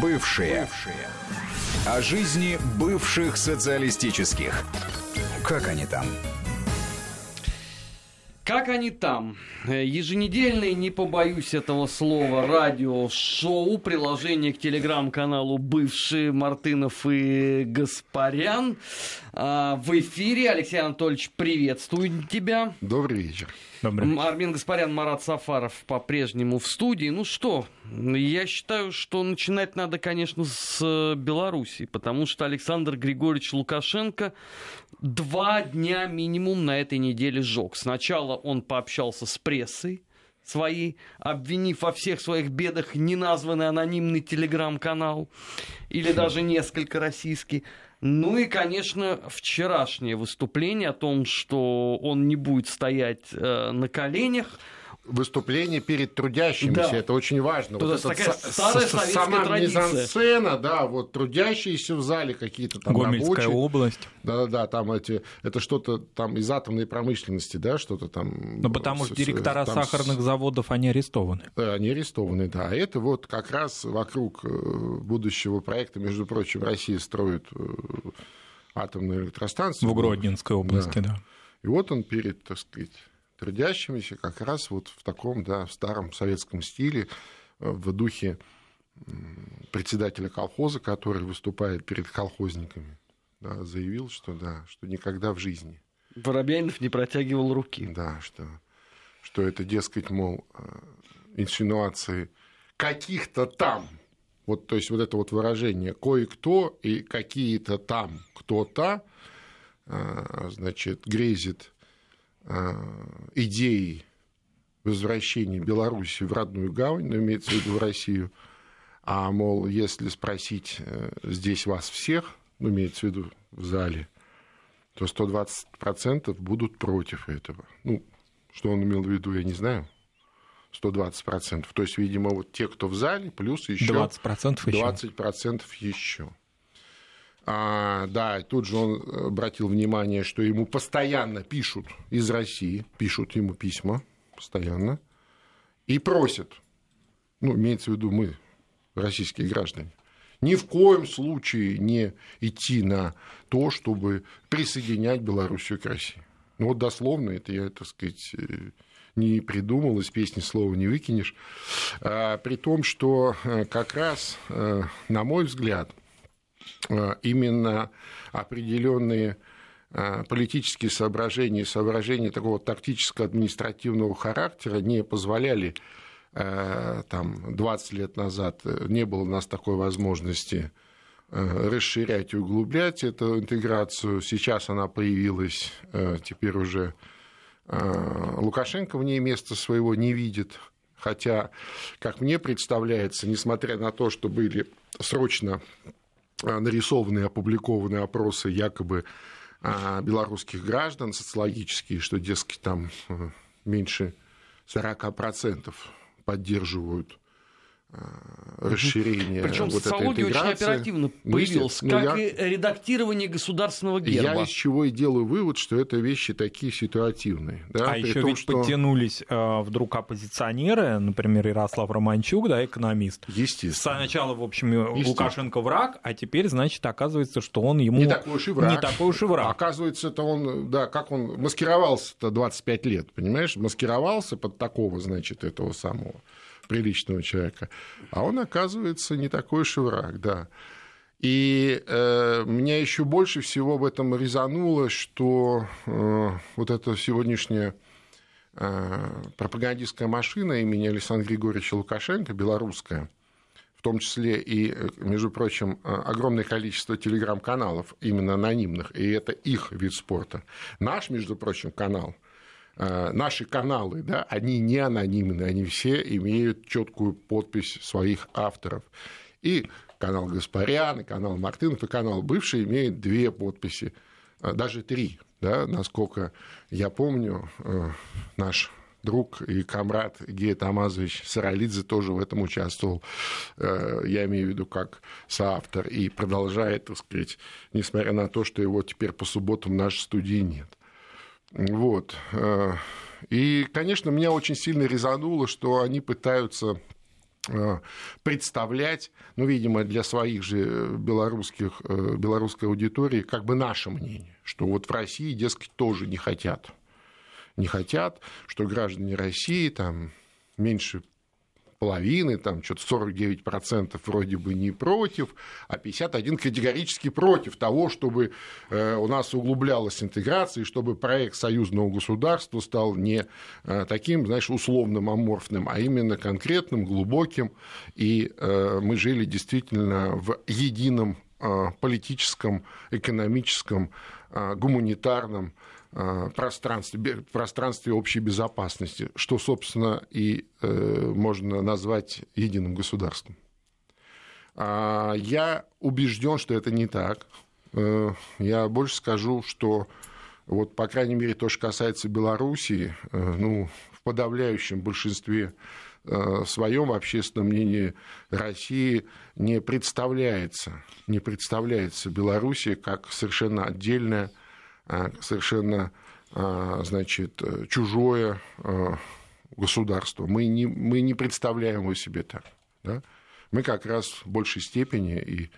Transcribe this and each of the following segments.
Бывшие. Бывшие. О жизни бывших социалистических. Как они там? Как они там? Еженедельный, не побоюсь этого слова, радио-шоу, приложение к телеграм-каналу «Бывшие Мартынов и Гаспарян». А, в эфире. Алексей Анатольевич, приветствую тебя. Добрый вечер. Добрый. Армин Гаспарян, Марат Сафаров по-прежнему в студии. Ну что, я считаю, что начинать надо, конечно, с э, Беларуси, потому что Александр Григорьевич Лукашенко два дня минимум на этой неделе сжег. Сначала он пообщался с прессой, своей, обвинив во всех своих бедах неназванный анонимный телеграм-канал или даже несколько российских. Ну и, конечно, вчерашнее выступление о том, что он не будет стоять э, на коленях, выступление перед трудящимися. Да. Это очень важно. То вот это такая старая сама традиция. мизансцена, да, вот трудящиеся в зале какие-то там Гомельская рабочие. область. Да-да-да, там эти, это что-то там из атомной промышленности, да, что-то там. Ну, потому что директора там, сахарных заводов, они арестованы. Да, они арестованы, да. А это вот как раз вокруг э, будущего проекта, между прочим, Россия строит э, атомную электростанцию. В Гродненской области, да. да. И вот он перед, так сказать, трудящимися как раз вот в таком, да, в старом советском стиле, э, в духе председателя колхоза, который выступает перед колхозниками, да, заявил, что да, что никогда в жизни. Воробьянинов не протягивал руки. Да, что, что это, дескать, мол, э, инсинуации каких-то там, вот, то есть вот это вот выражение кое-кто и какие-то там кто-то, э, значит, грезит идеей возвращения Беларуси в родную гавань, но имеется в виду в Россию, а, мол, если спросить э, здесь вас всех, ну, имеется в виду в зале, то 120% будут против этого. Ну, что он имел в виду, я не знаю. 120%. То есть, видимо, вот те, кто в зале, плюс еще 20% еще. 20% еще. А, да, тут же он обратил внимание, что ему постоянно пишут из России, пишут ему письма постоянно и просят, ну, имеется в виду мы, российские граждане, ни в коем случае не идти на то, чтобы присоединять Белоруссию к России. Ну вот дословно, это я, так сказать, э, не придумал, из песни слова не выкинешь. А, при том, что э, как раз, э, на мой взгляд, Э, именно определенные э, политические соображения, соображения такого тактическо-административного характера не позволяли э, там, 20 лет назад, не было у нас такой возможности расширять и углублять эту интеграцию. Сейчас она появилась, теперь уже Лукашенко в ней места своего не видит. Хотя, как мне представляется, несмотря на то, что были срочно Э, нарисованные, опубликованные опросы якобы э, белорусских граждан социологические, что, дескать, там э, меньше 40% поддерживают расширение Причем вот социология этой очень оперативно появилась, ну, как я, и редактирование государственного герба. Я из чего и делаю вывод, что это вещи такие ситуативные. Да, а еще том, ведь что... подтянулись э, вдруг оппозиционеры, например, Ярослав Романчук, да, экономист. Естественно. Сначала, в общем, Лукашенко враг, а теперь, значит, оказывается, что он ему... Не такой уж и враг. Не такой уж и враг. Оказывается, это он, да, как он маскировался-то 25 лет, понимаешь? Маскировался под такого, значит, этого самого приличного человека, а он, оказывается, не такой уж и враг, да. И э, меня еще больше всего в этом резануло, что э, вот эта сегодняшняя э, пропагандистская машина имени Александра Григорьевича Лукашенко, белорусская, в том числе и, между прочим, огромное количество телеграм-каналов, именно анонимных, и это их вид спорта. Наш, между прочим, канал Э, наши каналы, да, они не анонимны, они все имеют четкую подпись своих авторов. И канал Гаспарян, и канал Мартынов, и канал бывший имеют две подписи, э, даже три, да, насколько я помню, э, наш друг и комрад Гея Тамазович Саралидзе тоже в этом участвовал, я имею в виду как соавтор, и продолжает, так сказать, несмотря на то, что его теперь по субботам в нашей студии нет. Вот. Э, и, конечно, меня очень сильно резануло, что они пытаются представлять, ну, видимо, для своих же белорусских, белорусской аудитории как бы наше мнение, что вот в России, дескать, тоже не хотят. Не хотят, что граждане России там меньше половины, там что-то 49% вроде бы не против, а 51% категорически против того, чтобы э, у нас углублялась интеграция, и чтобы проект союзного государства стал не э, таким, знаешь, условным, аморфным, а именно конкретным, глубоким, и э, мы жили действительно в едином политическом, экономическом, гуманитарном Э, пространстве, пространстве общей безопасности, что, собственно, и э, можно назвать единым государством. А, я убежден, что это не так. Э, я больше скажу, что вот, по крайней мере, то, что касается Белоруссии, ну, в подавляющем большинстве своем общественном мнении России не представляется, не представляется Белоруссия как совершенно отдельная а, совершенно а, значит, чужое государство. Мы не, мы не представляем его себе так. Да? Мы как раз в большей степени и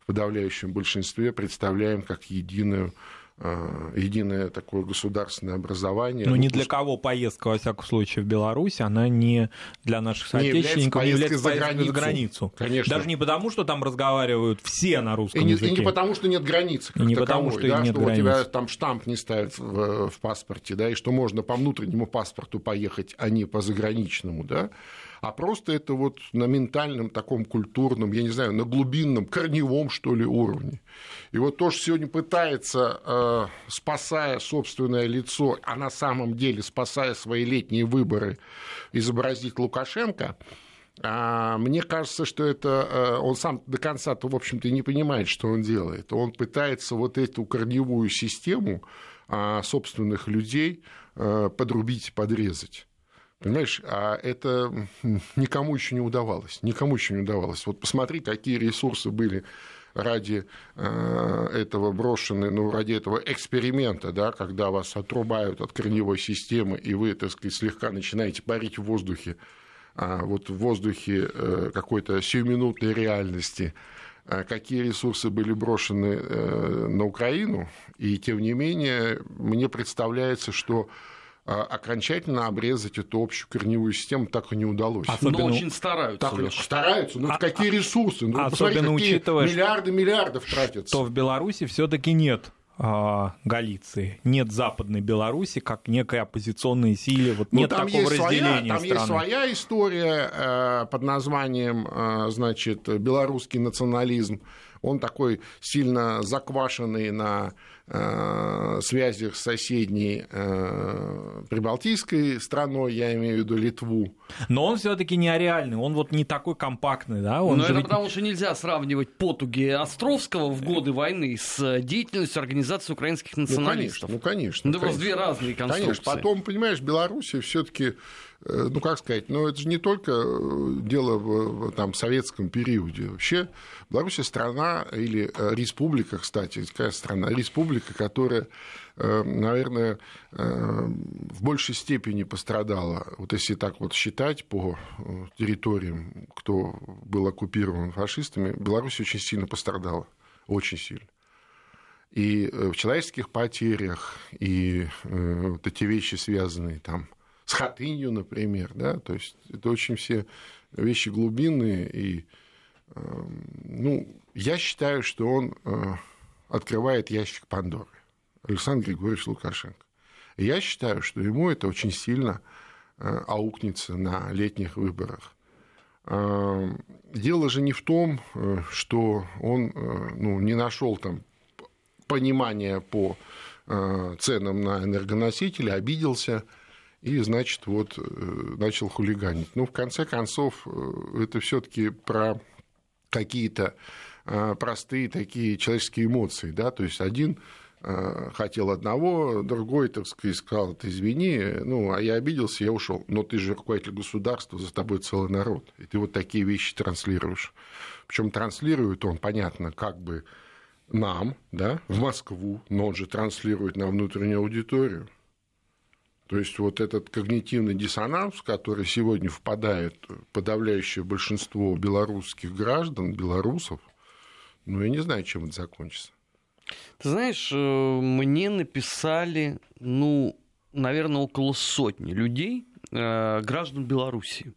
в подавляющем большинстве представляем как единую Э, единое такое государственное образование. Но ни для кого поездка, во всяком случае, в Беларусь, она не для наших соотечественников не является, не является за, границу. за границу. Конечно. Даже не потому, что там разговаривают все на русском и не, языке. И не потому, что нет границы. и не таковой, потому, что да, нет что границ. у тебя там штамп не ставят в, в паспорте, да, и что можно по внутреннему паспорту поехать, а не по заграничному, да а просто это вот на ментальном таком культурном, я не знаю, на глубинном, корневом, что ли, уровне. И вот то, что сегодня пытается, э, спасая собственное лицо, а на самом деле спасая свои летние выборы, изобразить Лукашенко, а мне кажется, что это э, он сам до конца-то, в общем-то, не понимает, что он делает. Он пытается вот эту корневую систему а, собственных людей э, подрубить, подрезать. Понимаешь, а это никому еще не удавалось. Никому еще не удавалось. Вот посмотри, какие ресурсы были ради э, этого брошены, ну, ради этого эксперимента, да, когда вас отрубают от корневой системы, и вы, так сказать, слегка начинаете парить в воздухе, а вот в воздухе э, какой-то сиюминутной реальности, а какие ресурсы были брошены э, на Украину, и тем не менее мне представляется, что окончательно обрезать эту общую корневую систему так и не удалось. Особенно... Но очень стараются. Так, стараются, но а, какие ресурсы? Ну, особенно посмотри, учитывая, миллиарды миллиардов тратятся. То в Беларуси все-таки нет а, Галиции, нет Западной Беларуси как некой оппозиционной силы, вот ну, нет такого есть разделения своя, Там страны. есть своя история э, под названием, э, значит, белорусский национализм. Он такой сильно заквашенный на связях с соседней э, прибалтийской страной, я имею в виду Литву. Но он все-таки не реальный, он вот не такой компактный, да? Он Но это ведь... потому, что нельзя сравнивать потуги Островского в годы войны с деятельностью Организации украинских националистов. Ну, конечно. Ну, конечно. Это просто две разные конструкции. Конечно. Потом, понимаешь, Белоруссия все-таки Э, ну, как сказать, ну, это же не только э, дело в там, советском периоде. Вообще, Беларусь страна, или э, республика, кстати, какая страна? Республика, которая, наверное, в большей степени пострадала, вот если так вот считать по территориям, кто был оккупирован фашистами, Беларусь очень сильно пострадала, очень сильно. И в человеческих потерях, и вот эти вещи, связанные там с хатынью, например, да, то есть это очень все вещи глубинные, и, ну, я считаю, что он э, открывает ящик Пандоры, Александр Григорьевич Лукашенко. Я считаю, что ему это очень сильно э, аукнется на летних выборах. Эм, дело же не в том, э, что он ну, не нашел там понимания по ценам на энергоносители, обиделся, и, значит, вот э, начал хулиганить. Ну, в конце концов, э, это все таки про какие-то э, простые такие человеческие эмоции, да, то есть один хотел одного, другой, так сказать, сказал, ты извини, ну, а я обиделся, я ушел. Но ты же руководитель государства, за тобой целый народ. И ты вот такие вещи транслируешь. Причем транслирует он, понятно, как бы нам, да, в Москву, но он же транслирует на внутреннюю аудиторию. То есть вот этот когнитивный диссонанс, в который сегодня впадает подавляющее большинство белорусских граждан, белорусов, ну, я не знаю, чем это закончится. Ты знаешь, э, мне написали, ну, наверное, около сотни людей, э, граждан Беларуси,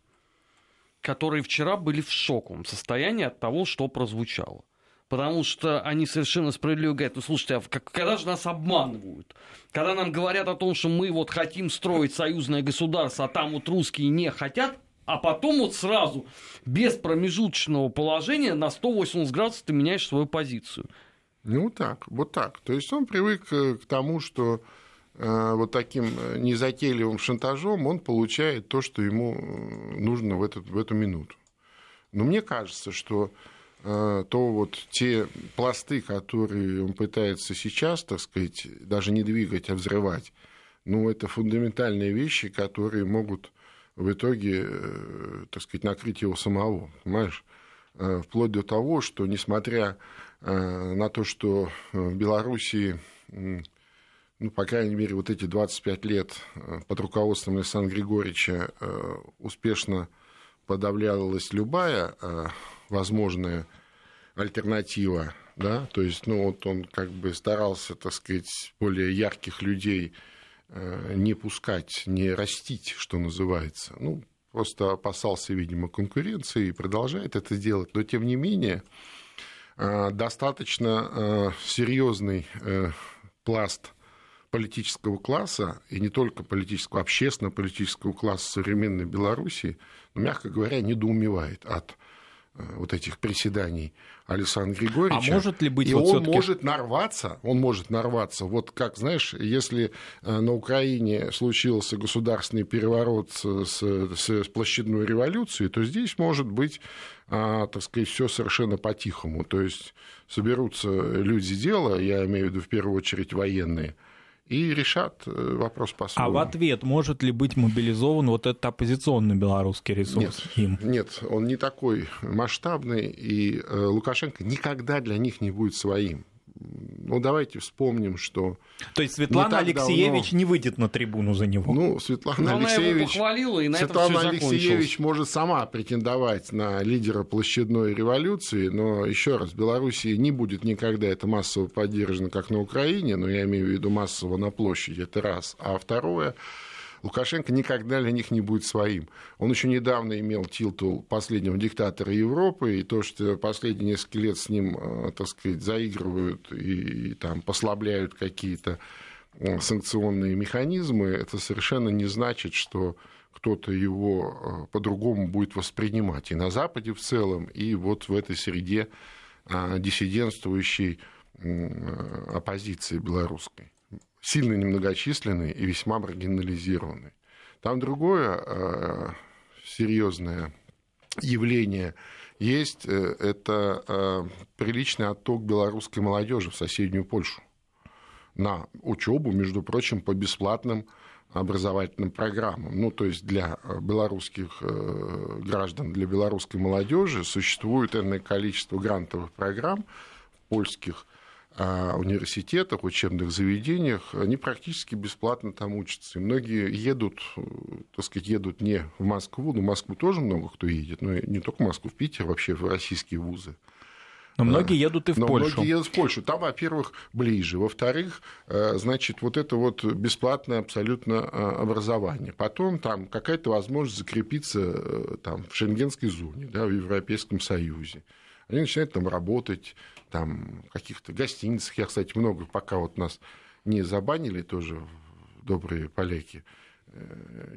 которые вчера были в шоковом состоянии от того, что прозвучало. Потому что они совершенно справедливо говорят, ну слушайте, а когда же нас обманывают? Когда нам говорят о том, что мы вот хотим строить союзное государство, а там вот русские не хотят, а потом вот сразу, без промежуточного положения, на 180 градусов ты меняешь свою позицию. Ну так, вот так. То есть он привык э, к тому, что э, вот таким э, незатейливым шантажом он получает то, что ему нужно в эту, в эту минуту. Но мне кажется, что то вот те пласты, которые он пытается сейчас, так сказать, даже не двигать, а взрывать, ну, это фундаментальные вещи, которые могут в итоге, так сказать, накрыть его самого, понимаешь? Вплоть до того, что, несмотря на то, что в Белоруссии, ну, по крайней мере, вот эти 25 лет э, под руководством Александра Григорьевича э, успешно подавлялась любая возможная альтернатива, да, то есть, ну, вот он как бы старался, так сказать, более ярких людей не пускать, не растить, что называется, ну, просто опасался, видимо, конкуренции и продолжает это делать, но, тем не менее, Э, достаточно э, серьезный э, пласт политического класса, и не только политического, общественно-политического класса современной Белоруссии, мягко говоря, недоумевает от вот этих приседаний Александра Григорьевича. А может ли быть и вот он может нарваться, он может нарваться, вот как, знаешь, если э, на Украине случился государственный переворот с, с площадной революцией, то здесь может быть, а, так сказать, все совершенно по-тихому. То есть соберутся люди дела, я имею в виду в первую очередь военные, и решат э, вопрос по-своему. А в ответ может ли быть мобилизован вот этот оппозиционный белорусский ресурс нет, им? Нет, он не такой масштабный, и э, Лукашенко никогда для них не будет своим. Ну, давайте вспомним, что... То есть Светлана Алексеевич давно... не выйдет на трибуну за него? Ну, Светлана Но Алексеевич... Она его и на Светлана этом Алексеевич может сама претендовать на лидера площадной революции, но, еще раз, Белоруссии не будет никогда это массово поддержано, как на Украине, но я имею в виду массово на площади, это раз. А второе, Лукашенко никогда для них не будет своим. Он еще недавно имел титул последнего диктатора Европы, и то, что последние несколько лет с ним, э, так сказать, заигрывают и, и там послабляют какие-то э, санкционные механизмы, это совершенно не значит, что кто-то его э, по-другому будет воспринимать и на Западе в целом, и вот в этой среде диссидентствующей оппозиции белорусской сильно немногочисленный и весьма маргинализированный. Там другое э, серьезное явление есть, э, это э, приличный отток белорусской молодежи в соседнюю Польшу на учебу, между прочим, по бесплатным образовательным программам. Ну, то есть для белорусских граждан, для белорусской молодежи существует энное количество грантовых программ польских университетах, учебных заведениях, они практически бесплатно там учатся. И многие едут, э, так сказать, едут не в Москву, ну, в Москву тоже много кто едет, но не только в Москву, в Питер, вообще в российские вузы. Но многие едут и в Но Польшу. Многие едут в Польшу. Там, во-первых, ближе. Во-вторых, э, значит, вот это вот бесплатное абсолютно э, образование. Потом там какая-то возможность закрепиться там, в Шенгенской зоне, да, в Европейском Союзе. Они начинают там работать, там, каких-то гостиницах. Я, кстати, много, пока вот нас не забанили тоже добрые поляки,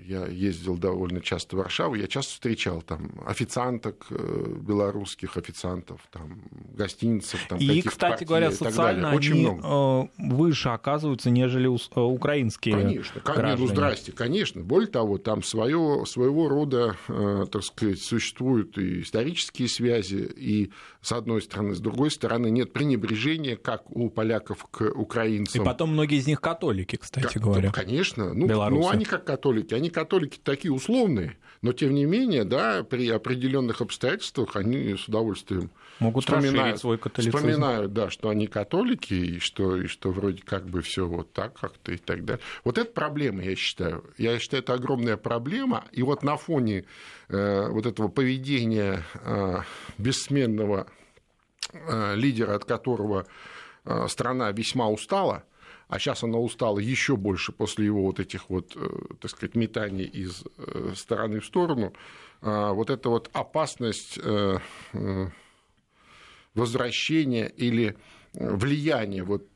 я ездил довольно часто в Варшаву, я часто встречал там официанток, э, белорусских официантов, там гостиницев, там И, кстати говоря, социально Очень они много. Э, выше оказываются, нежели украинские Конечно, граждане. ну здрасте, конечно. Более того, там свое, своего рода, так сказать, существуют и исторические связи, и с одной стороны, с другой стороны, нет пренебрежения, как у поляков к украинцам. И потом многие из них католики, кстати говоря. Конечно. Ну, ну, они как католики, они католики такие условные, но тем не менее, да, при определенных обстоятельствах они с удовольствием Могут вспоминают, свой католицизм. вспоминают, да, что они католики, и что, и что вроде как бы все вот так как-то и так далее. Вот это проблема, я считаю. Я считаю, это огромная проблема. И вот на фоне э, вот этого поведения э, бессменного э, лидера, от которого э, страна весьма устала, а сейчас она устала еще больше после его вот этих вот, э, так сказать, метаний из э, стороны в сторону, а, вот эта вот опасность э, возвращения или влияния вот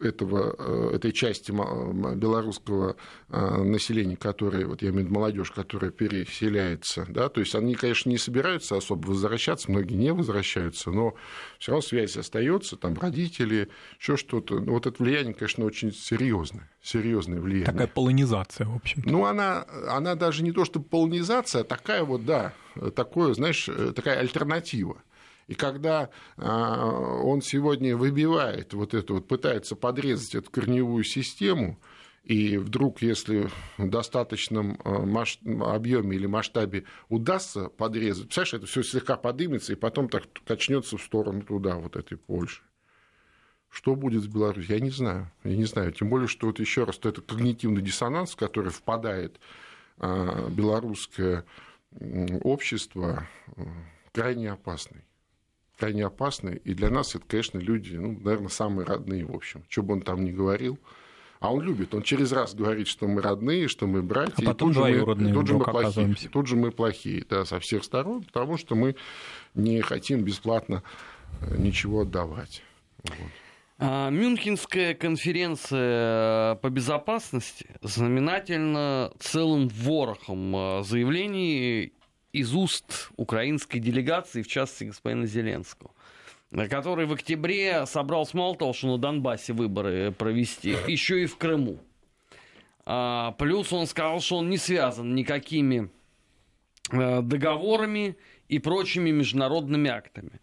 этого, э, этой части белорусского э, населения, которое, вот я имею в виду молодежь, которая переселяется, да, то есть они, конечно, не собираются особо возвращаться, многие не возвращаются, но все равно связь остается, там родители, еще что-то. Вот это влияние, конечно, очень серьезное, серьезное влияние. Такая полонизация, в общем. Ну, она, она даже не то, что полонизация, а такая вот, да, такое, знаешь, э, такая альтернатива. И когда а, он сегодня выбивает вот это вот, пытается подрезать эту корневую систему, и вдруг, если в достаточном а, объеме или масштабе удастся подрезать, представляешь, это все слегка подымется и потом так качнется в сторону туда, вот этой Польши. Что будет с Беларусью, я не знаю. Я не знаю. Тем более, что вот еще раз, это когнитивный диссонанс, в который впадает а, белорусское общество, крайне опасный крайне опасны. И для нас это, конечно, люди, ну, наверное, самые родные, в общем. Что бы он там ни говорил. А он любит, он через раз говорит, что мы родные, что мы братья, а потом и тут же мы, тут же мы плохие, тут же мы плохие, да, со всех сторон, потому что мы не хотим бесплатно э, ничего отдавать. Вот. А, Мюнхенская конференция по безопасности знаменательна целым ворохом э, заявлений из уст украинской делегации, в частности господина Зеленского который в октябре собрался мало того, что на Донбассе выборы провести, еще и в Крыму. А, плюс он сказал, что он не связан никакими э, договорами и прочими международными актами.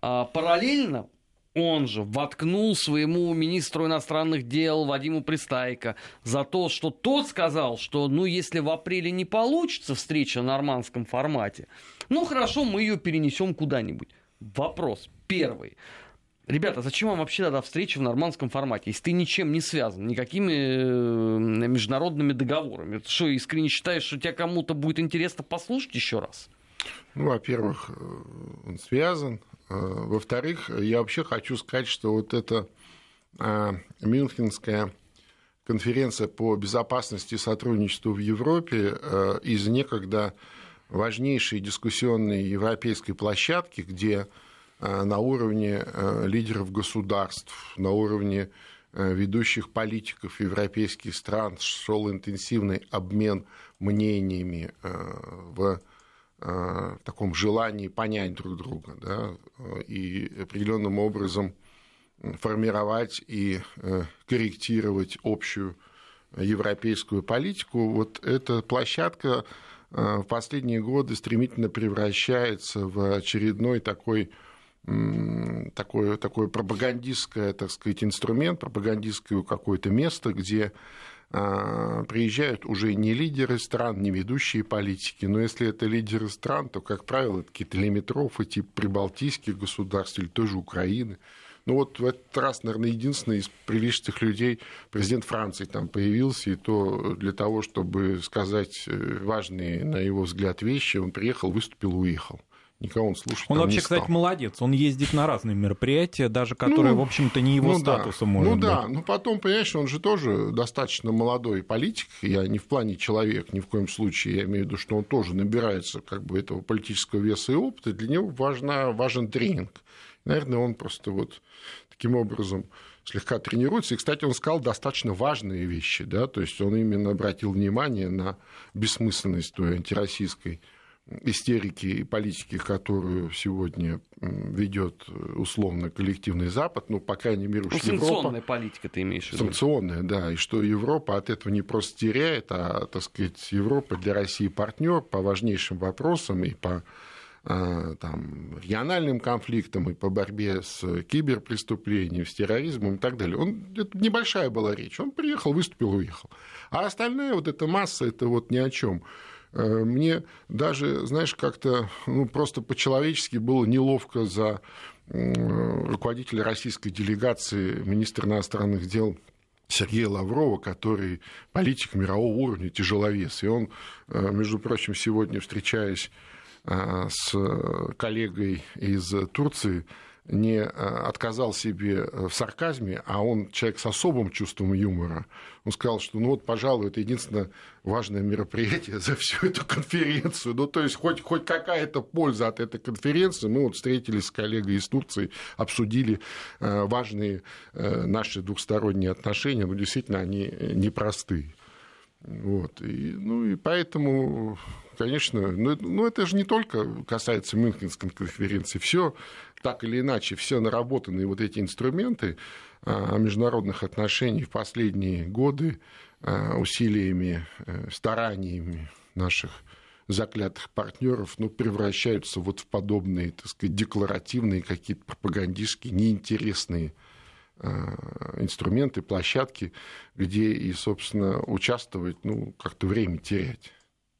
А, параллельно он же воткнул своему министру иностранных дел Вадиму Пристайко за то, что тот сказал, что ну если в апреле не получится встреча в нормандском формате, ну хорошо, мы ее перенесем куда-нибудь. Вопрос первый. Ребята, зачем вам вообще тогда встреча в нормандском формате, если ты ничем не связан, никакими э, международными договорами? Ты что, искренне считаешь, что тебя кому-то будет интересно послушать еще раз? Ну, во-первых, э, он связан, во-вторых, я вообще хочу сказать, что вот эта э, Мюнхенская конференция по безопасности и сотрудничеству в Европе э, из некогда важнейшей дискуссионной европейской площадки, где на уровне лидеров государств, на уровне ведущих политиков европейских стран шел интенсивный обмен мнениями в в таком желании понять друг друга да, и определенным образом формировать и э, корректировать общую европейскую политику, вот эта площадка э, в последние годы стремительно превращается в очередной такой такое, такое пропагандистское, так сказать, инструмент, пропагандистское какое-то место, где приезжают уже не лидеры стран, не ведущие политики, но если это лидеры стран, то, как правило, это какие-то лимитрофы типа прибалтийских государств или той же Украины. Ну вот в этот раз, наверное, единственный из приличных людей президент Франции там появился, и то для того, чтобы сказать э, важные, на его взгляд, вещи, он приехал, выступил, уехал никого он слушать Он вообще, не стал. кстати, молодец. Он ездит на разные мероприятия, даже которые, ну, в общем-то, не его ну, статуса да. может Ну быть. да, но потом, понимаешь, он же тоже достаточно молодой политик. Я не в плане человек, ни в коем случае. Я имею в виду, что он тоже набирается как бы этого политического веса и опыта. Для него важна, важен тренинг. Наверное, он просто вот таким образом слегка тренируется. И, кстати, он сказал достаточно важные вещи, да, то есть он именно обратил внимание на бессмысленность той антироссийской истерики и политики, которую сегодня ведет условно коллективный Запад, ну, по крайней мере, уж ну, Европа... политика ты имеешь в виду? Санкционная, да, и что Европа от этого не просто теряет, а, так сказать, Европа для России партнер по важнейшим вопросам и по а, там, региональным конфликтам и по борьбе с киберпреступлением, с терроризмом и так далее. Он, это небольшая была речь. Он приехал, выступил, уехал. А остальная вот эта масса, это вот ни о чем. Э, мне даже, знаешь, как-то ну, просто по-человечески было неловко за руководителя российской делегации, министра иностранных дел Сергея Лаврова, который политик мирового уровня, тяжеловес. И он, э, между прочим, сегодня, встречаясь э, с коллегой из Турции, не э, отказал себе в сарказме, а он человек с особым чувством юмора. Он сказал, что, ну вот, пожалуй, это единственное важное мероприятие за всю эту конференцию. Ну, то есть, хоть, хоть какая-то польза от этой конференции. Мы вот встретились с коллегой из Турции, обсудили э, важные э, наши двухсторонние отношения. Ну, действительно, они непростые. Вот. И, ну и поэтому, конечно, ну, ну это же не только касается Мюнхенской конференции, все так или иначе, все наработанные вот эти инструменты а, международных отношений в последние годы а, усилиями, э, стараниями наших заклятых партнеров ну, превращаются вот в подобные, так сказать, декларативные какие-то пропагандистские, неинтересные инструменты, площадки, где и, собственно, участвовать, ну, как-то время терять.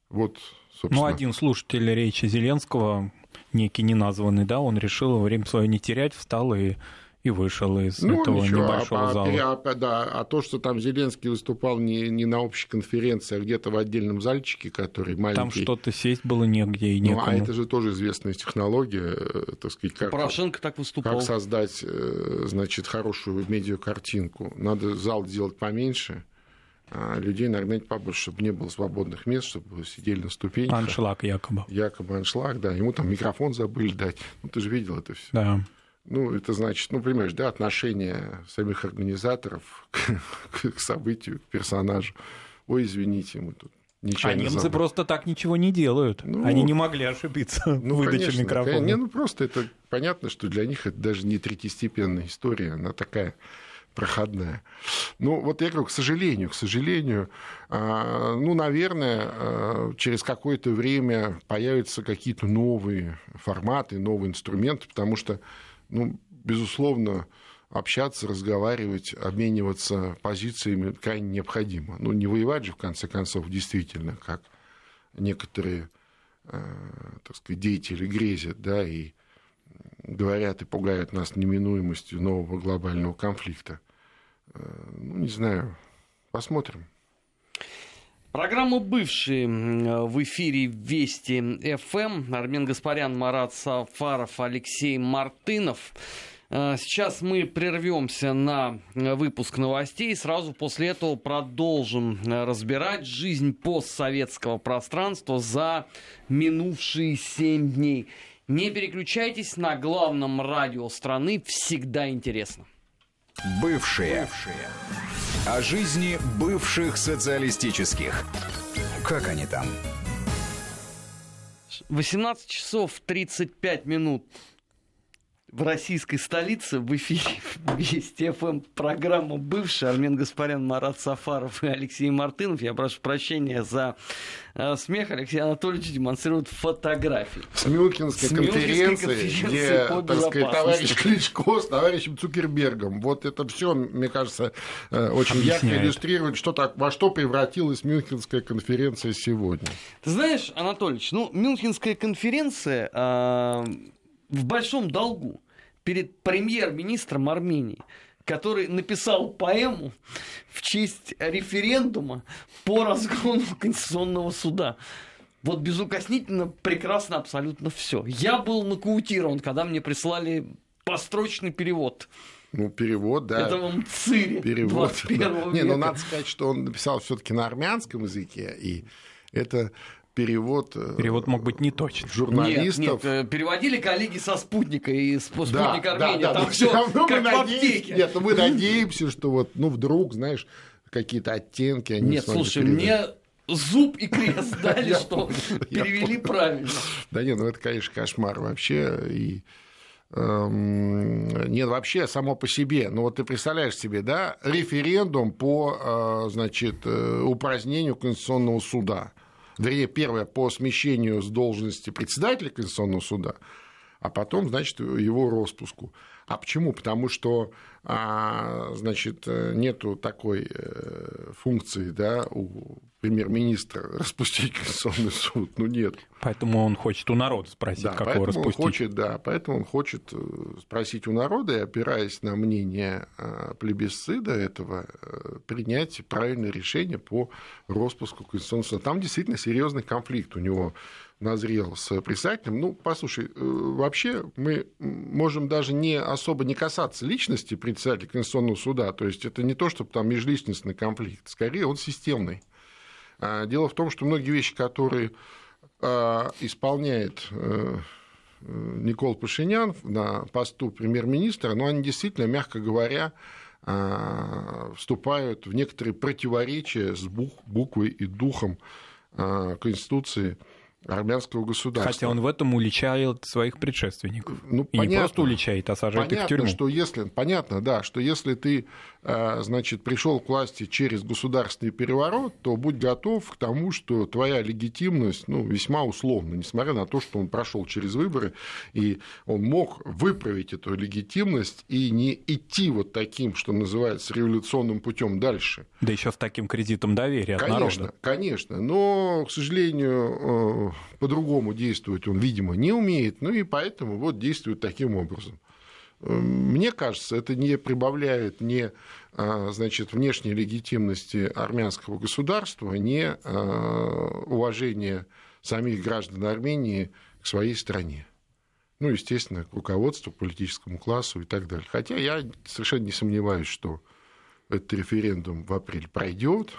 Вот, собственно. Ну, один слушатель речи Зеленского, некий неназванный, да, он решил время свое не терять, встал и и вышел из ну, этого ничего, небольшого а, зала. А, да, а то, что там Зеленский выступал не, не на общей конференции, а где-то в отдельном зальчике, который маленький. Там что-то сесть было негде и некому. Ну, а это же тоже известная технология, э, так сказать, как, Порошенко так выступал. как создать, э, значит, хорошую медиакартинку. Надо зал делать поменьше, а людей нагнать побольше, чтобы не было свободных мест, чтобы сидели на ступеньках. Аншлаг якобы. Якобы аншлаг, да. Ему там микрофон забыли дать. Ну, ты же видел это все. Да. Ну, это значит, ну, понимаешь, да, отношение самих организаторов к, к событию, к персонажу. Ой, извините, мы тут нечаянно А немцы забыли. просто так ничего не делают. Ну, Они не могли ошибиться ну, в выдаче конечно, микрофона. Не, ну просто это понятно, что для них это даже не третьестепенная история, она такая проходная. Ну, вот я говорю, к сожалению, к сожалению, а, ну, наверное, а, через какое-то время появятся какие-то новые форматы, новые инструменты, потому что ну, безусловно, общаться, разговаривать, обмениваться позициями крайне необходимо. Ну, не воевать же, в конце концов, действительно, как некоторые, э, так сказать, деятели грезят, да, и говорят и пугают нас неминуемостью нового глобального конфликта. Э, ну, не знаю, посмотрим. Программа «Бывшие» в эфире Вести ФМ. Армен Гаспарян, Марат Сафаров, Алексей Мартынов. Э, сейчас мы прервемся на выпуск новостей. Сразу после этого продолжим э, разбирать жизнь постсоветского пространства за минувшие семь дней. Не переключайтесь на главном радио страны. Всегда интересно. Бывшие. Бывшие. О жизни бывших социалистических. Как они там? 18 часов 35 минут в российской столице в эфире Вести ФМ программа «Бывшая». Армен Гаспарян, Марат Сафаров и Алексей Мартынов. Я прошу прощения за э, смех. Алексей Анатольевич демонстрирует фотографии. С Мюнхенской, конференции, конференции, где, так сказать, товарищ Кличко с товарищем Цукербергом. Вот это все, мне кажется, э, очень Объясняет. ярко иллюстрирует, что так, во что превратилась Мюнхенская конференция сегодня. Ты знаешь, Анатольевич, ну, Мюнхенская конференция... Э в большом долгу перед премьер-министром Армении, который написал поэму в честь референдума по разгону Конституционного суда. Вот безукоснительно, прекрасно, абсолютно все. Я был нокаутирован, когда мне прислали построчный перевод. Ну, перевод, да. Это вам Цири перевод, 21 да. века. Не, ну надо сказать, что он написал все-таки на армянском языке, и это перевод... Э, перевод мог быть не точен. Журналистов. Нет, нет, э, переводили коллеги со спутника и спутника да, Армении. Да, да, Там все как в аптеке. Нет, мы надеемся, что вот, ну вдруг, знаешь, какие-то оттенки они Нет, слушай, мне зуб и крест дали, что перевели правильно. Да нет, ну это, конечно, кошмар вообще. И эм, нет, вообще само по себе. Ну вот ты представляешь себе, да, референдум по, э, значит, упразднению Конституционного суда. Вернее, первое по смещению с должности председателя Конституционного суда, а потом, значит, его распуску. А почему? Потому что, а, значит, нету такой э, функции, да, у премьер-министра распустить Конституционный суд. Ну, нет. Поэтому он хочет у народа спросить, да, как его распустить. Он хочет, да, поэтому он хочет э, спросить у народа и, опираясь на мнение э, плебисцида этого, принять правильное решение по распуску Конституционного суда. Там действительно серьезный конфликт у него назрел с председателем. Ну, послушай, э, вообще мы можем даже не особо не касаться личности председателя Конституционного суда, то есть это не то, чтобы там межличностный конфликт, скорее он системный. А, дело в том, что многие вещи, которые а, исполняет э, Никол Пашинян на посту премьер-министра, но они действительно, мягко говоря, а, вступают в некоторые противоречия с буквой и духом Конституции армянского государства. Хотя он в этом уличает своих предшественников. Ну, и понятно, не просто уличает, а сажает понятно, их в тюрьму. Что если, понятно, да, что если ты значит, пришел к власти через государственный переворот, то будь готов к тому, что твоя легитимность ну, весьма условна, несмотря на то, что он прошел через выборы, и он мог выправить эту легитимность и не идти вот таким, что называется, революционным путем дальше. Да еще с таким кредитом доверия от конечно, народа. Конечно, но, к сожалению, э, по-другому действовать он, видимо, не умеет, ну и поэтому вот действует таким образом. Мне кажется, это не прибавляет ни э, значит, внешней легитимности армянского государства, ни уважения самих граждан Армении к своей стране. Ну, естественно, к руководству, политическому классу и так далее. Хотя я совершенно не сомневаюсь, что этот референдум в апреле пройдет,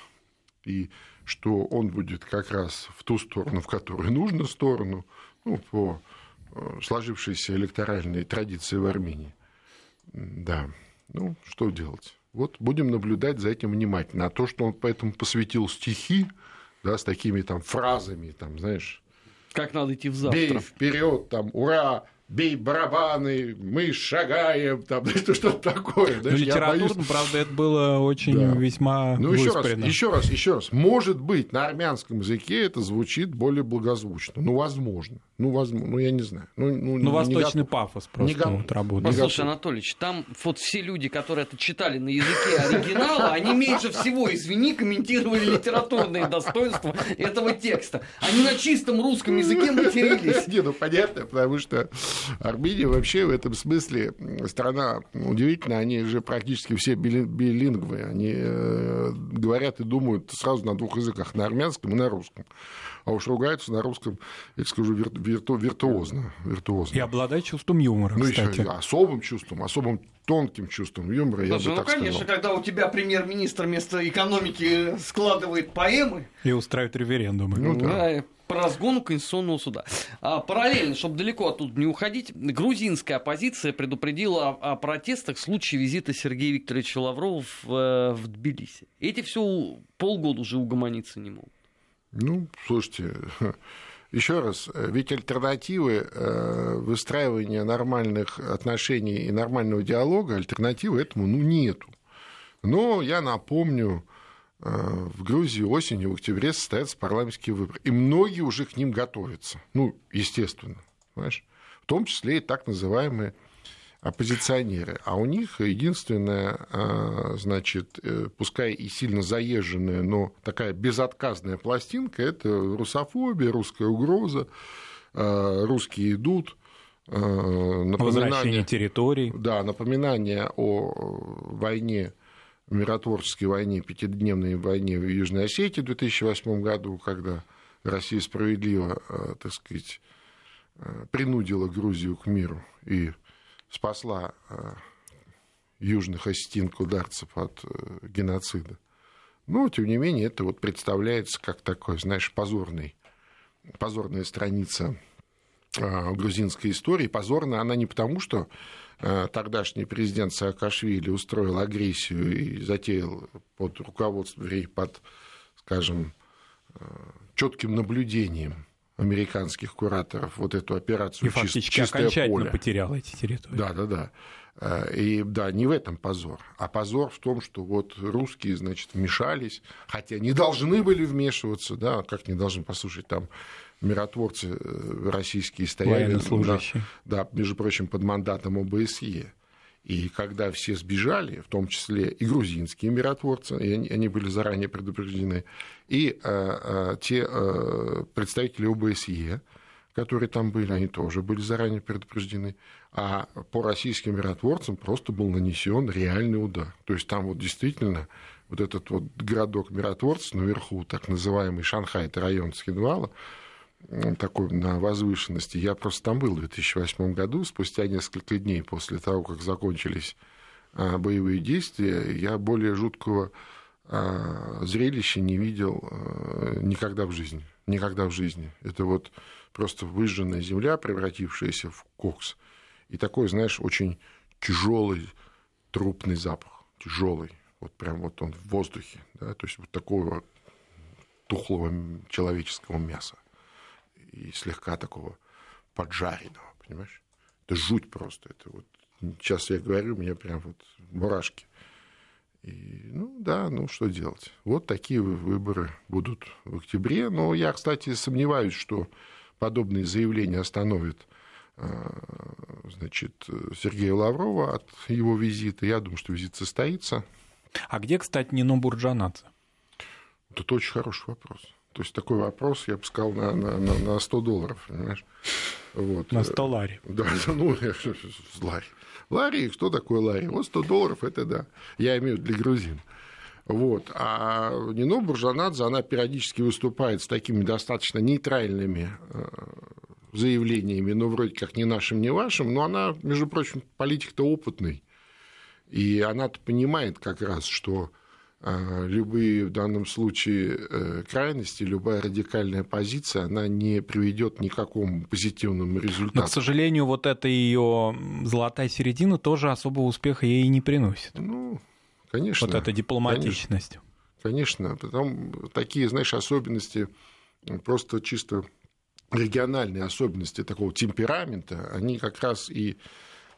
и что он будет как раз в ту сторону, в которую нужно сторону, ну, по сложившейся электоральной традиции в Армении. Да, ну, что делать? Вот будем наблюдать за этим внимательно. А то, что он поэтому посвятил стихи, да, с такими там фразами, там, знаешь... Как надо идти в завтра. Бей вперед, там, ура, бей барабаны, мы шагаем, там, это что-то такое. Ну, литературно, боюсь... правда, это было очень да. весьма Ну, еще раз, еще раз, еще раз. Может быть, на армянском языке это звучит более благозвучно. Ну, возможно. Ну, возможно, ну, я не знаю. Ну, ну, ну восточный готов. пафос просто не вот работает. Послушай, Анатольевич, там вот все люди, которые это читали на языке оригинала, они меньше всего, извини, комментировали литературные достоинства этого текста. Они на чистом русском языке матерились. Не, ну, понятно, потому что Армения вообще в этом смысле страна удивительная, они же практически все билингвы, они э, говорят и думают сразу на двух языках, на армянском и на русском а уж ругаются на русском, я скажу, вирту, виртуозно, виртуозно. И обладает чувством юмора, ну, кстати. Еще особым чувством, особым тонким чувством юмора, Слушай, я бы ну, так конечно, сказал. когда у тебя премьер-министр вместо экономики складывает поэмы... И устраивает референдумы. Ну, да. да по разгону Конституционного суда. А, параллельно, чтобы далеко оттуда не уходить, грузинская оппозиция предупредила о, о протестах в случае визита Сергея Викторовича Лаврова в, э, в Тбилиси. Эти все полгода уже угомониться не могут. Ну, слушайте, еще раз, ведь альтернативы э, выстраивания нормальных отношений и нормального диалога, альтернативы этому ну, нету. Но я напомню, в Грузии осенью, в октябре состоятся парламентские выборы. И многие уже к ним готовятся. Ну, естественно. Понимаешь? В том числе и так называемые оппозиционеры. А у них единственная, а, значит, э, пускай и сильно заезженная, но такая безотказная пластинка – это русофобия, русская угроза, русские идут, напоминание территорий. Да, напоминание о войне, миротворческой войне, пятидневной войне в Южной Осетии в 2008 году, когда Россия справедливо, так сказать, принудила Грузию к миру и спасла э, южных осетин кударцев от э, геноцида. Но, тем не менее, это вот представляется как такой, знаешь, позорный, позорная страница э, грузинской истории. Позорная она не потому, что тогдашний президент Саакашвили устроил агрессию и затеял под руководством, под, скажем, четким наблюдением американских кураторов вот эту операцию и фактически чистое окончательно поле. потерял эти территории. Да, да, да. Э, и да, не в этом позор, а позор в том, что вот русские, значит, вмешались, хотя не должны были вмешиваться, да, как не должны, послушать, там миротворцы э, российские стояли, да, да, между прочим, под мандатом ОБСЕ. И когда все сбежали, в том числе и грузинские миротворцы, и они, они были заранее предупреждены, и э, э, те э, представители ОБСЕ, которые там были, они тоже были заранее предупреждены. А по российским миротворцам просто был нанесен реальный удар. То есть там вот действительно вот этот вот городок миротворцев наверху, так называемый Шанхай, это район Схинвала, такой на возвышенности. Я просто там был в 2008 году, спустя несколько дней после того, как закончились а, боевые действия, я более жуткого а, зрелища не видел а, никогда в жизни. Никогда в жизни. Это вот просто выжженная земля, превратившаяся в кокс. И такой, знаешь, очень тяжелый трупный запах. Тяжелый. Вот прям вот он в воздухе. Да? То есть вот такого тухлого человеческого мяса и слегка такого поджаренного, понимаешь? Это жуть просто. Это вот сейчас я говорю, у меня прям вот мурашки. И, ну да, ну что делать? Вот такие выборы будут в октябре. Но я, кстати, сомневаюсь, что подобные заявления остановят а, значит, Сергея Лаврова от его визита. Я думаю, что визит состоится. А где, кстати, Нино Бурджанадзе? Это очень хороший вопрос. То есть такой вопрос, я бы сказал, на, на, на 100 долларов, понимаешь? Вот. На 100 лари. Да, ну, лари. Лари, что такое лари? Вот 100 долларов, это да. Я имею для грузин. Вот. А Нино Буржанадзе, она периодически выступает с такими достаточно нейтральными э, заявлениями, ну, вроде как не нашим, не вашим, но она, между прочим, политик-то опытный. И она-то понимает как раз, что любые в данном случае э, крайности, любая радикальная позиция, она не приведет ни к какому позитивному результату. Но, к сожалению, вот эта ее золотая середина тоже особого успеха ей не приносит. Ну, конечно. Вот эта дипломатичность. Конечно, конечно потом такие, знаешь, особенности, просто чисто региональные особенности такого темперамента, они как раз и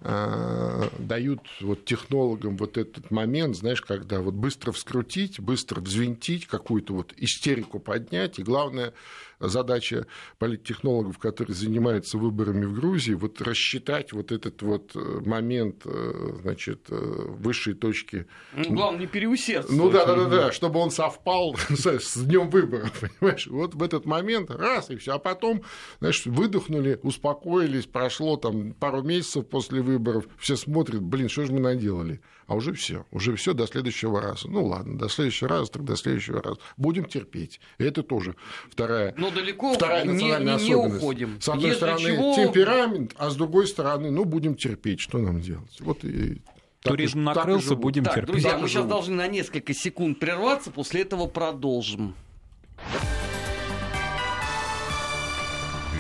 дают вот технологам вот этот момент, знаешь, когда вот быстро вскрутить, быстро взвинтить, какую-то вот истерику поднять, и главное, задача политтехнологов, которые занимаются выборами в Грузии, вот рассчитать вот этот вот э, момент, э, значит, высшей точки. Ну, главное, не переусердствовать. Ну да, да, да, да, чтобы он совпал с, с днем выборов, понимаешь? Вот в этот момент раз и все, а потом, знаешь, выдохнули, успокоились, прошло там пару месяцев после выборов, все смотрят, блин, что же мы наделали? А уже все, уже все до следующего раза. Ну ладно, до следующего раза, так до следующего раза. Будем терпеть. Это тоже вторая, Но далеко вторая национальная не, не, особенность. Не уходим. С одной Есть стороны чего... темперамент, а с другой стороны, ну будем терпеть. Что нам делать? Вот и Туризм так, накрылся, так будем так, терпеть. Друзья, так мы сейчас должны на несколько секунд прерваться, после этого продолжим.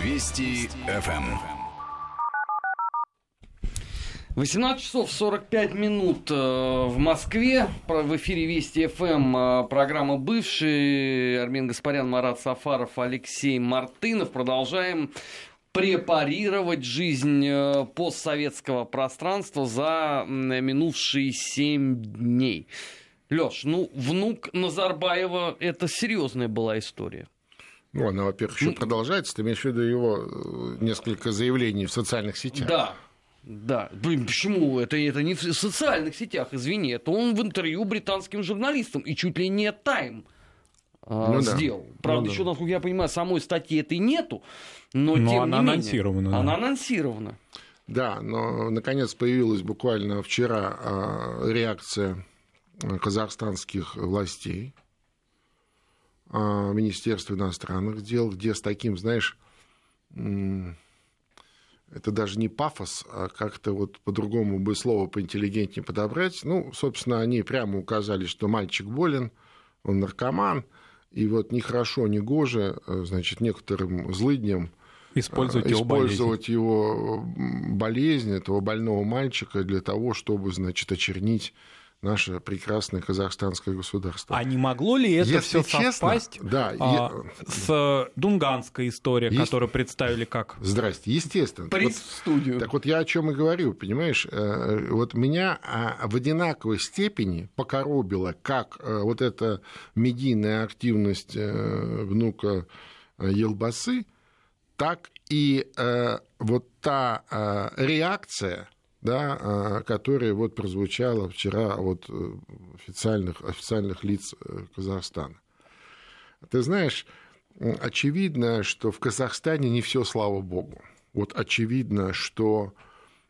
Вести ФМ. 18 часов 45 минут э, в Москве. В эфире Вести ФМ э, программа «Бывший». Армен Гаспарян, Марат Сафаров, Алексей Мартынов. Продолжаем препарировать жизнь э, постсоветского пространства за минувшие 7 дней. Леш, ну, внук Назарбаева – это серьезная была история. Ну, она, во-первых, еще ну, продолжается. Ты имеешь в виду его несколько заявлений в социальных сетях? Да, да, блин, почему? Это, это не в социальных сетях, извини. Это он в интервью британским журналистам и чуть ли не Тайм а, ну, сделал. Да. Правда, ну, еще, да. насколько я понимаю, самой статьи этой нету, но, но тем она не анонсирована. Менее, да. Она анонсирована. Да, но наконец появилась буквально вчера а, реакция казахстанских властей, а, Министерства иностранных дел, где с таким, знаешь, это даже не пафос, а как-то вот по-другому бы слово поинтеллигентнее подобрать. Ну, собственно, они прямо указали, что мальчик болен, он наркоман, и вот ни хорошо, ни гоже, э, значит, некоторым злыдням использовать, его, использовать болезнь. его болезнь, этого больного мальчика для того, чтобы, значит, очернить наше прекрасное казахстанское государство. А не могло ли это все совпасть да, а, я... с Дунганской историей, Есть... которую представили как... Здрасте, естественно. Вот, в студию. Так вот я о чем и говорю, понимаешь? Э, вот меня а, в одинаковой степени покоробило, как э, вот эта медийная активность э, внука Елбасы, так и вот та реакция, да, а, которая вот прозвучала вчера от э, официальных, официальных лиц э, Казахстана. Ты знаешь, очевидно, что в Казахстане не все, слава богу. Вот очевидно, что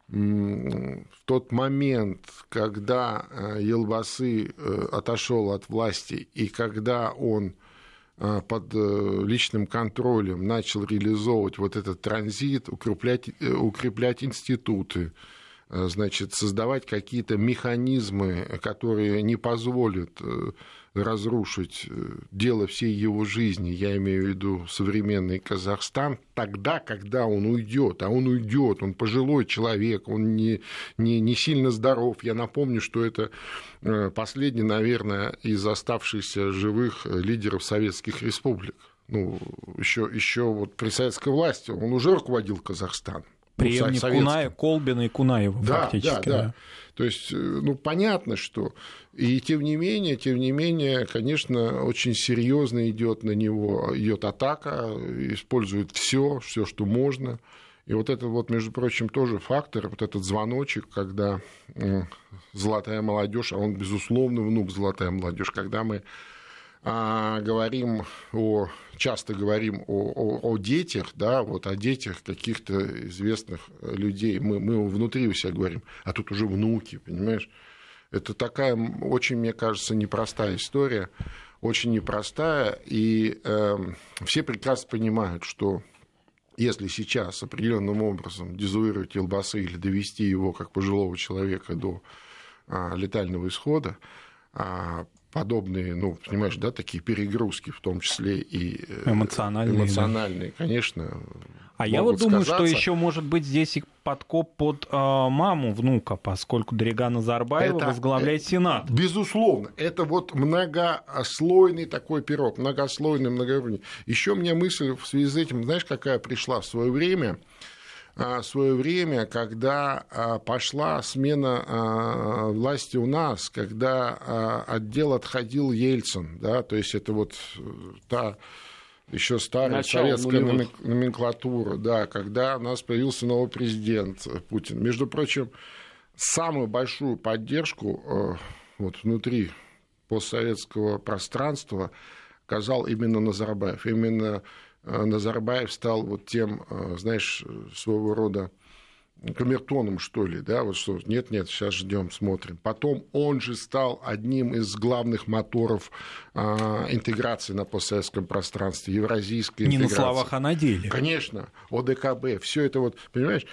в тот момент, когда э, Елбасы отошел от власти и когда он под личным контролем начал реализовывать вот этот транзит, укреплять, укреплять институты, значит, создавать какие-то механизмы, которые не позволят э, разрушить э, дело всей его жизни, я имею в виду современный Казахстан, тогда, когда он уйдет, а он уйдет, он пожилой человек, он не, не, не сильно здоров. Я напомню, что это последний, наверное, из оставшихся живых лидеров советских республик. Ну, еще, еще вот при советской власти он уже руководил Казахстаном. Преемник ну, Куная, Колбина и Кунаева да, фактически. Да, да. да. То есть, э, ну, понятно, что... И тем не менее, тем не менее, конечно, очень серьезно идет на него, идет атака, использует все, все, что можно. И вот это вот, между прочим, тоже фактор, вот этот звоночек, когда золотая молодежь, а он, безусловно, внук золотая молодежь, когда мы говорим о, часто говорим о, о, о детях, да, вот о детях каких-то известных людей, мы, мы внутри у себя говорим, а тут уже внуки, понимаешь? Это такая очень, мне кажется, непростая история, очень непростая, и э, все прекрасно понимают, что если сейчас определенным образом дезуировать Елбасы или довести его как пожилого человека до а, летального исхода, а, подобные, ну, понимаешь, да, такие перегрузки, в том числе и э, эмоциональные, эмоциональные да. конечно. А я вот думаю, сказаться. что еще может быть здесь и подкоп под э, маму внука, поскольку Дорога Назарбаева это, возглавляет это, Сенат. Безусловно, это вот многослойный такой пирог, многослойный, многоуровневый. Еще мне мысль в связи с этим, знаешь, какая пришла в свое время? А, свое время, когда а, пошла смена а, власти у нас, когда отдел отходил Ельцин, да, то есть это вот э, та еще старая Начало советская нулевых. номенклатура, да, когда у нас появился новый президент э, Путин. Между прочим, самую большую поддержку э, вот внутри постсоветского пространства оказал именно Назарбаев. Именно Назарбаев стал вот тем, э, знаешь, своего рода камертоном, что ли, да, вот что, нет-нет, сейчас ждем, смотрим. Потом он же стал одним из главных моторов а, интеграции на постсоветском пространстве, евразийской интеграции. Не на словах, а на деле. Конечно, ОДКБ, все это вот, понимаешь?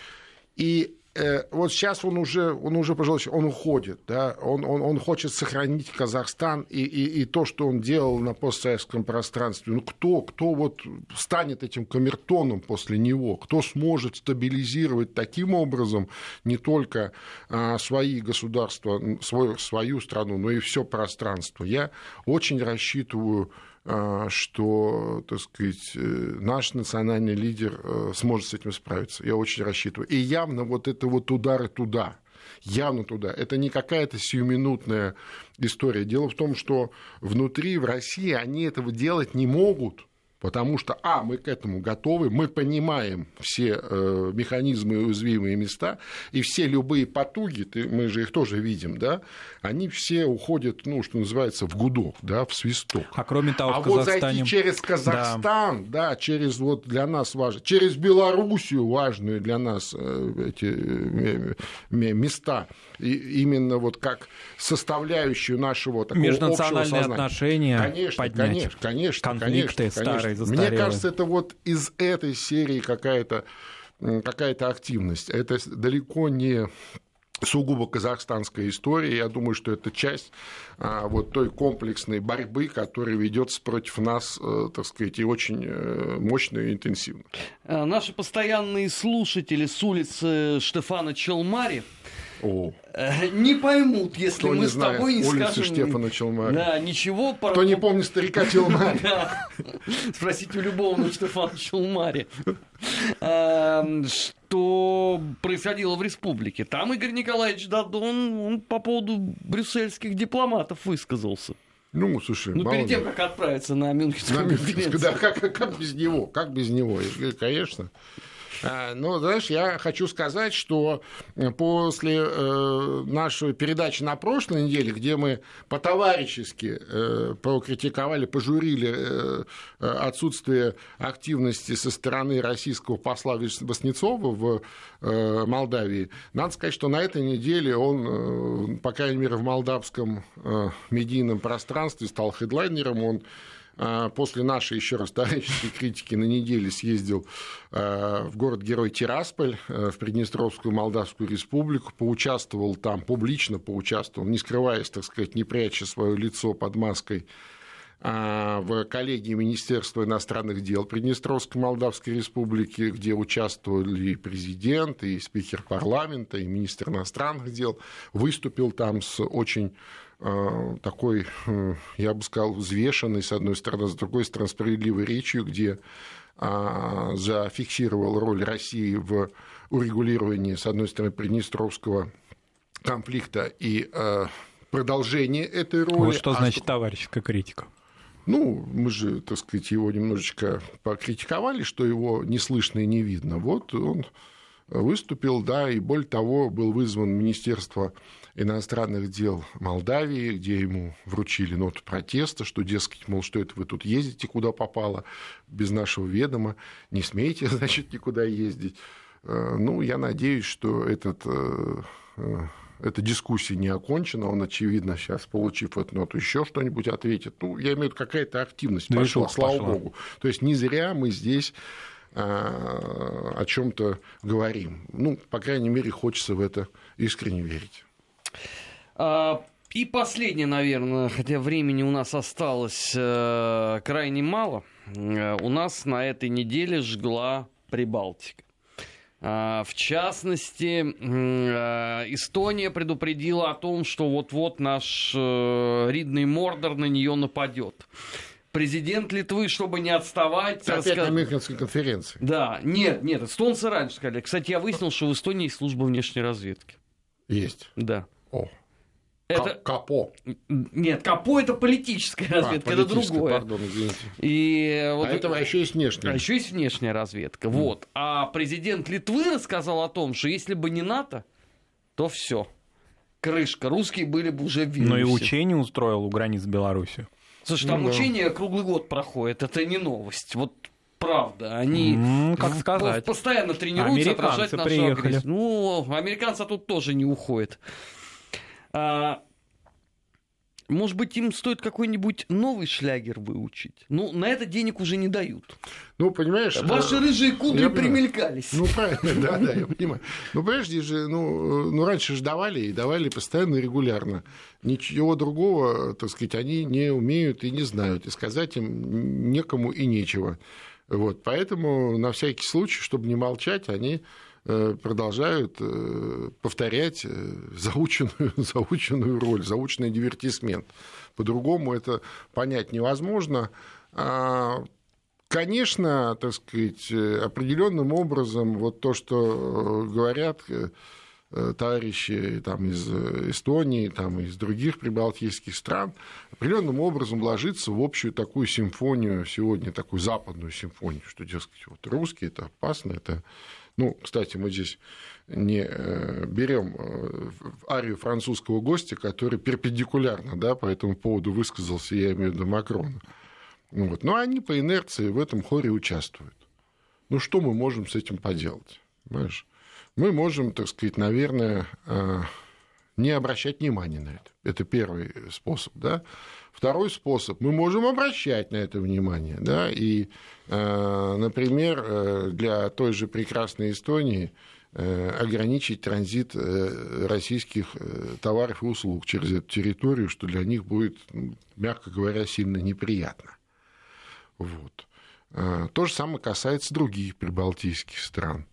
И Э, вот сейчас он уже, он уже пожилой, он уходит, да, он, он, он хочет сохранить Казахстан и, и, и то, что он делал на постсоветском пространстве. Ну, кто, кто вот станет этим камертоном после него? Кто сможет стабилизировать таким образом не только а, свои государства, свою, свою страну, но и все пространство? Я очень рассчитываю что, так сказать, э, наш национальный лидер э, сможет с этим справиться. Я очень рассчитываю. И явно вот это вот удары туда, явно туда. Это не какая-то сиюминутная история. Дело в том, что внутри, в России, они этого делать не могут – Потому что, а, мы к этому готовы, мы понимаем все э, механизмы и уязвимые места, и все любые потуги, ты, мы же их тоже видим, да, они все уходят, ну, что называется, в гудок, да, в свисток. А кроме того, а в Казахстане... вот зайти через Казахстан, да. да, через вот для нас важно, через Белоруссию важную для нас э, эти э, места, и именно вот как составляющую нашего такого Межнациональные отношения конечно, поднять, конечно, конечно, конфликты конечно, старые застарелые. Мне кажется, это вот из этой серии какая-то какая активность. Это далеко не сугубо казахстанская история. Я думаю, что это часть а, вот той комплексной борьбы, которая ведется против нас, а, так сказать, и очень а, мощно и интенсивно. Наши постоянные слушатели с улицы Штефана Челмари о. не поймут, если Кто мы с тобой не улицы скажем... Штефана Челмари. Да, ничего. Кто не помнит старика Челмари. Спросите у любого на Штефана Челмари. Что происходило в республике. Там Игорь Николаевич Дадон он по поводу брюссельских дипломатов высказался. Ну, слушай, ну, перед тем, как отправиться на Мюнхенскую на. Да, как, как без него, как без него, конечно. А, ну, знаешь, я хочу сказать, что э, после э, нашей передачи на прошлой неделе, где мы по-товарищески э, покритиковали, пожурили отсутствие активности со стороны российского посла Васнецова в Молдавии, надо сказать, что на этой неделе он, по крайней мере, в молдавском медийном пространстве стал хедлайнером, он после нашей, еще раз, товарищеской критики на неделе съездил а, в город-герой Тирасполь, а, в Приднестровскую Молдавскую республику, поучаствовал там, публично поучаствовал, не скрываясь, так сказать, не пряча свое лицо под маской в коллегии Министерства иностранных дел Приднестровской Молдавской Республики, где участвовали и президент, и спикер парламента, и министр иностранных дел, выступил там с очень Э, такой, э, я бы сказал, взвешенной, с одной стороны, с другой стороны, справедливой речью, где а, зафиксировал роль России в урегулировании, с одной стороны, Приднестровского конфликта и э, продолжение этой роли. Вот что а значит товарищеская критика. Ну, мы же, так сказать, его немножечко покритиковали, что его не слышно и не видно. Вот он выступил, да, и более того, был вызван Министерство иностранных дел Молдавии, где ему вручили ноту протеста, что, дескать, мол, что это вы тут ездите, куда попало, без нашего ведома, не смеете, значит, никуда ездить. Э, ну, я надеюсь, что этот э, э, эта дискуссия не окончена, он, очевидно, сейчас, получив эту ноту, еще что-нибудь ответит. Ну, я имею в виду, какая-то активность Движок пошла, слава пошла. богу. То есть не зря мы здесь о чем-то говорим. Ну, по крайней мере, хочется в это искренне верить. А, и последнее, наверное, хотя времени у нас осталось э, крайне мало. Э, у нас на этой неделе жгла Прибалтика. А, в частности, э, Эстония предупредила о том, что вот-вот наш ридный Мордор на нее нападет. Президент Литвы, чтобы не отставать... Опять сказал... на Мюнхенской конференции. Да, нет, нет, эстонцы раньше сказали. Кстати, я выяснил, что в Эстонии есть служба внешней разведки. Есть? Да. О. Это... Капо. Нет, Капо это политическая а, разведка, а, это другое. Пардон, извините. И вот... А этого еще есть внешняя. А еще есть внешняя разведка. Mm. Вот. А президент Литвы рассказал о том, что если бы не НАТО, то все. Крышка. Русские были бы уже в Вильнюсе. Но и учение устроил у границ Беларуси. Слушай, там ну, учения да. круглый год проходят, это не новость. Вот правда. Они mm, как сказать. постоянно тренируются отражать нашу приехали. агрессию. Ну, американцы тут тоже не уходят. А, может быть, им стоит какой-нибудь новый шлягер выучить? Ну, на это денег уже не дают. Ну, понимаешь... Ваши э, рыжие кудри примелькались. Ну, правильно, да, да, я понимаю. Ну, прежде же, ну, ну, раньше же давали, и давали постоянно и регулярно. Ничего другого, так сказать, они не умеют и не знают, и сказать им некому и нечего. Вот, поэтому на всякий случай, чтобы не молчать, они Э, продолжают э, повторять э, заученную, заученную роль, заученный дивертисмент. По-другому это понять невозможно. А, конечно, так сказать, определенным образом вот то, что говорят товарищи там, из Эстонии, там, из других прибалтийских стран, определенным образом ложится в общую такую симфонию сегодня, такую западную симфонию, что, дескать, вот русские это опасно, это ну, кстати, мы здесь не э, берем э, арию французского гостя, который перпендикулярно да, по этому поводу высказался, я имею в виду Макрона. Вот. Но они по инерции в этом хоре участвуют. Ну, что мы можем с этим поделать? Понимаешь? Мы можем, так сказать, наверное, э, не обращать внимания на это. Это первый способ. Да? Второй способ, мы можем обращать на это внимание. Да? И, э, например, э, для той же прекрасной Эстонии ограничить транзит российских товаров и услуг через эту территорию, что для них будет, ну, мягко говоря, сильно неприятно. Вот. То же самое касается других прибалтийских стран.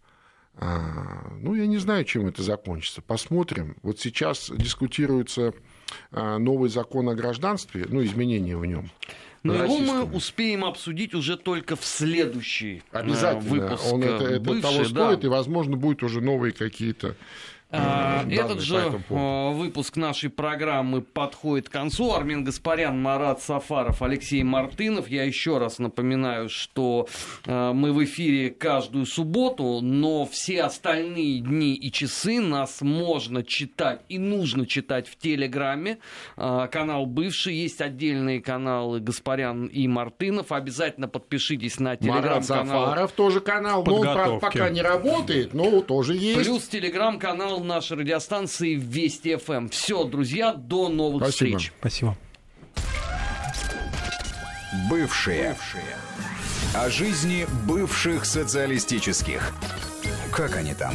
Ну, я не знаю, чем это закончится. Посмотрим. Вот сейчас дискутируется новый закон о гражданстве, ну, изменения в нем. Но его мы успеем обсудить уже только в следующий Обязательно. выпуск. Он это, это бывший, того стоит, да. и, возможно, будут уже новые какие-то а, этот же а, выпуск нашей программы подходит к концу. Армин Гаспарян, Марат Сафаров, Алексей Мартынов. Я еще раз напоминаю, что а, мы в эфире каждую субботу, но все остальные дни и часы нас можно читать и нужно читать в Телеграме. Канал бывший, есть отдельные каналы Гаспарян и Мартынов. Обязательно подпишитесь на Телеграм-канал. Марат Сафаров тоже канал, но он пока не работает, но тоже есть. Плюс Телеграм-канал канал нашей радиостанции Вести ФМ. Все, друзья, до новых Спасибо. встреч. Спасибо. Бывшие. Бывшие. О жизни бывших социалистических. Как они там?